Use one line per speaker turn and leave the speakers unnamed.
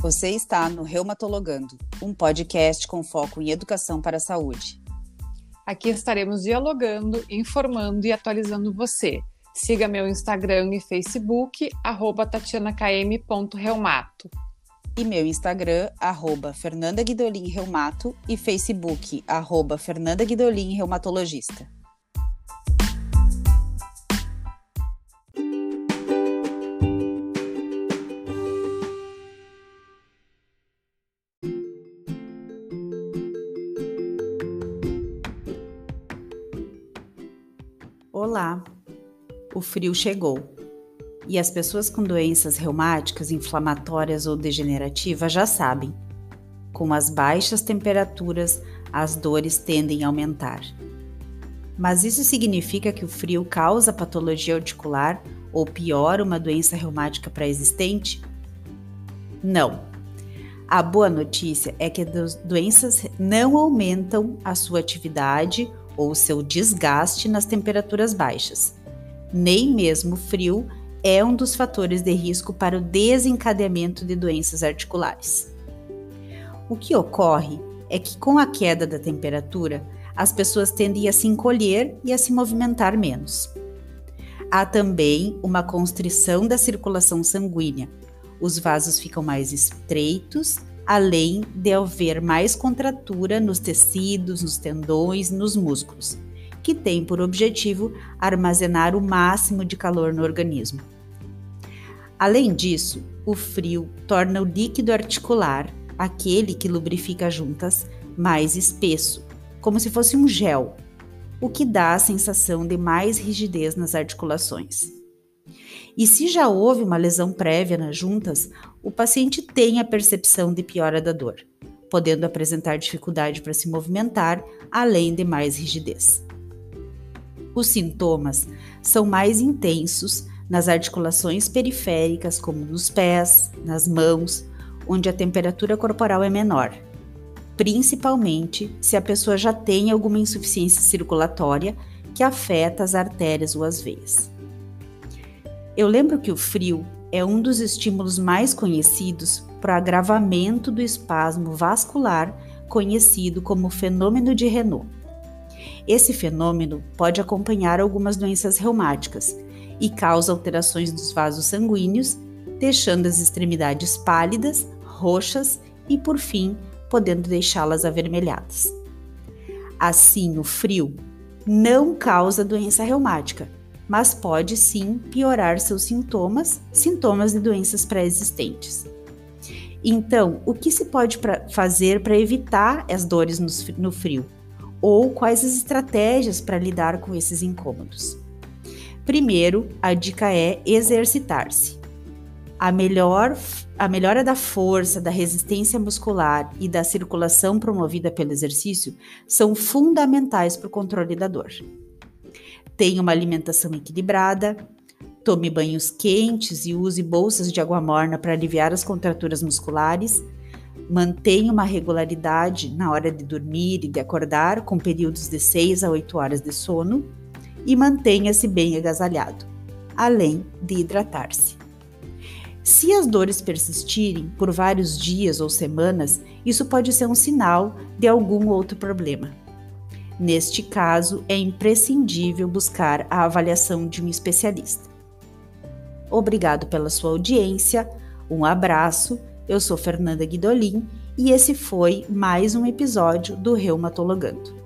Você está no Reumatologando, um podcast com foco em educação para a saúde.
Aqui estaremos dialogando, informando e atualizando você. Siga meu Instagram e Facebook, arroba tatianakm.reumato.
E meu Instagram, arroba Fernanda Guidolin Reumato e Facebook, arroba Fernanda Guidolin Reumatologista. Olá! O frio chegou e as pessoas com doenças reumáticas, inflamatórias ou degenerativas já sabem. Com as baixas temperaturas, as dores tendem a aumentar. Mas isso significa que o frio causa patologia articular ou pior, uma doença reumática pré-existente? Não. A boa notícia é que as doenças não aumentam a sua atividade ou seu desgaste nas temperaturas baixas. Nem mesmo o frio é um dos fatores de risco para o desencadeamento de doenças articulares. O que ocorre é que, com a queda da temperatura, as pessoas tendem a se encolher e a se movimentar menos. Há também uma constrição da circulação sanguínea. Os vasos ficam mais estreitos além de haver mais contratura nos tecidos, nos tendões, nos músculos, que tem por objetivo armazenar o máximo de calor no organismo. Além disso, o frio torna o líquido articular, aquele que lubrifica as juntas, mais espesso, como se fosse um gel, o que dá a sensação de mais rigidez nas articulações. E se já houve uma lesão prévia nas juntas, o paciente tem a percepção de piora da dor, podendo apresentar dificuldade para se movimentar, além de mais rigidez. Os sintomas são mais intensos nas articulações periféricas, como nos pés, nas mãos, onde a temperatura corporal é menor, principalmente se a pessoa já tem alguma insuficiência circulatória que afeta as artérias ou as veias. Eu lembro que o frio é um dos estímulos mais conhecidos para o agravamento do espasmo vascular, conhecido como fenômeno de Renault. Esse fenômeno pode acompanhar algumas doenças reumáticas e causa alterações dos vasos sanguíneos, deixando as extremidades pálidas, roxas e, por fim, podendo deixá-las avermelhadas. Assim, o frio não causa doença reumática, mas pode sim piorar seus sintomas, sintomas de doenças pré-existentes. Então, o que se pode pra fazer para evitar as dores no, no frio? Ou quais as estratégias para lidar com esses incômodos? Primeiro, a dica é exercitar-se. A, melhor, a melhora da força, da resistência muscular e da circulação promovida pelo exercício são fundamentais para o controle da dor. Tenha uma alimentação equilibrada, tome banhos quentes e use bolsas de água morna para aliviar as contraturas musculares. Mantenha uma regularidade na hora de dormir e de acordar, com períodos de 6 a 8 horas de sono. E mantenha-se bem agasalhado, além de hidratar-se. Se as dores persistirem por vários dias ou semanas, isso pode ser um sinal de algum outro problema. Neste caso, é imprescindível buscar a avaliação de um especialista. Obrigado pela sua audiência, um abraço. Eu sou Fernanda Guidolin e esse foi mais um episódio do Reumatologando.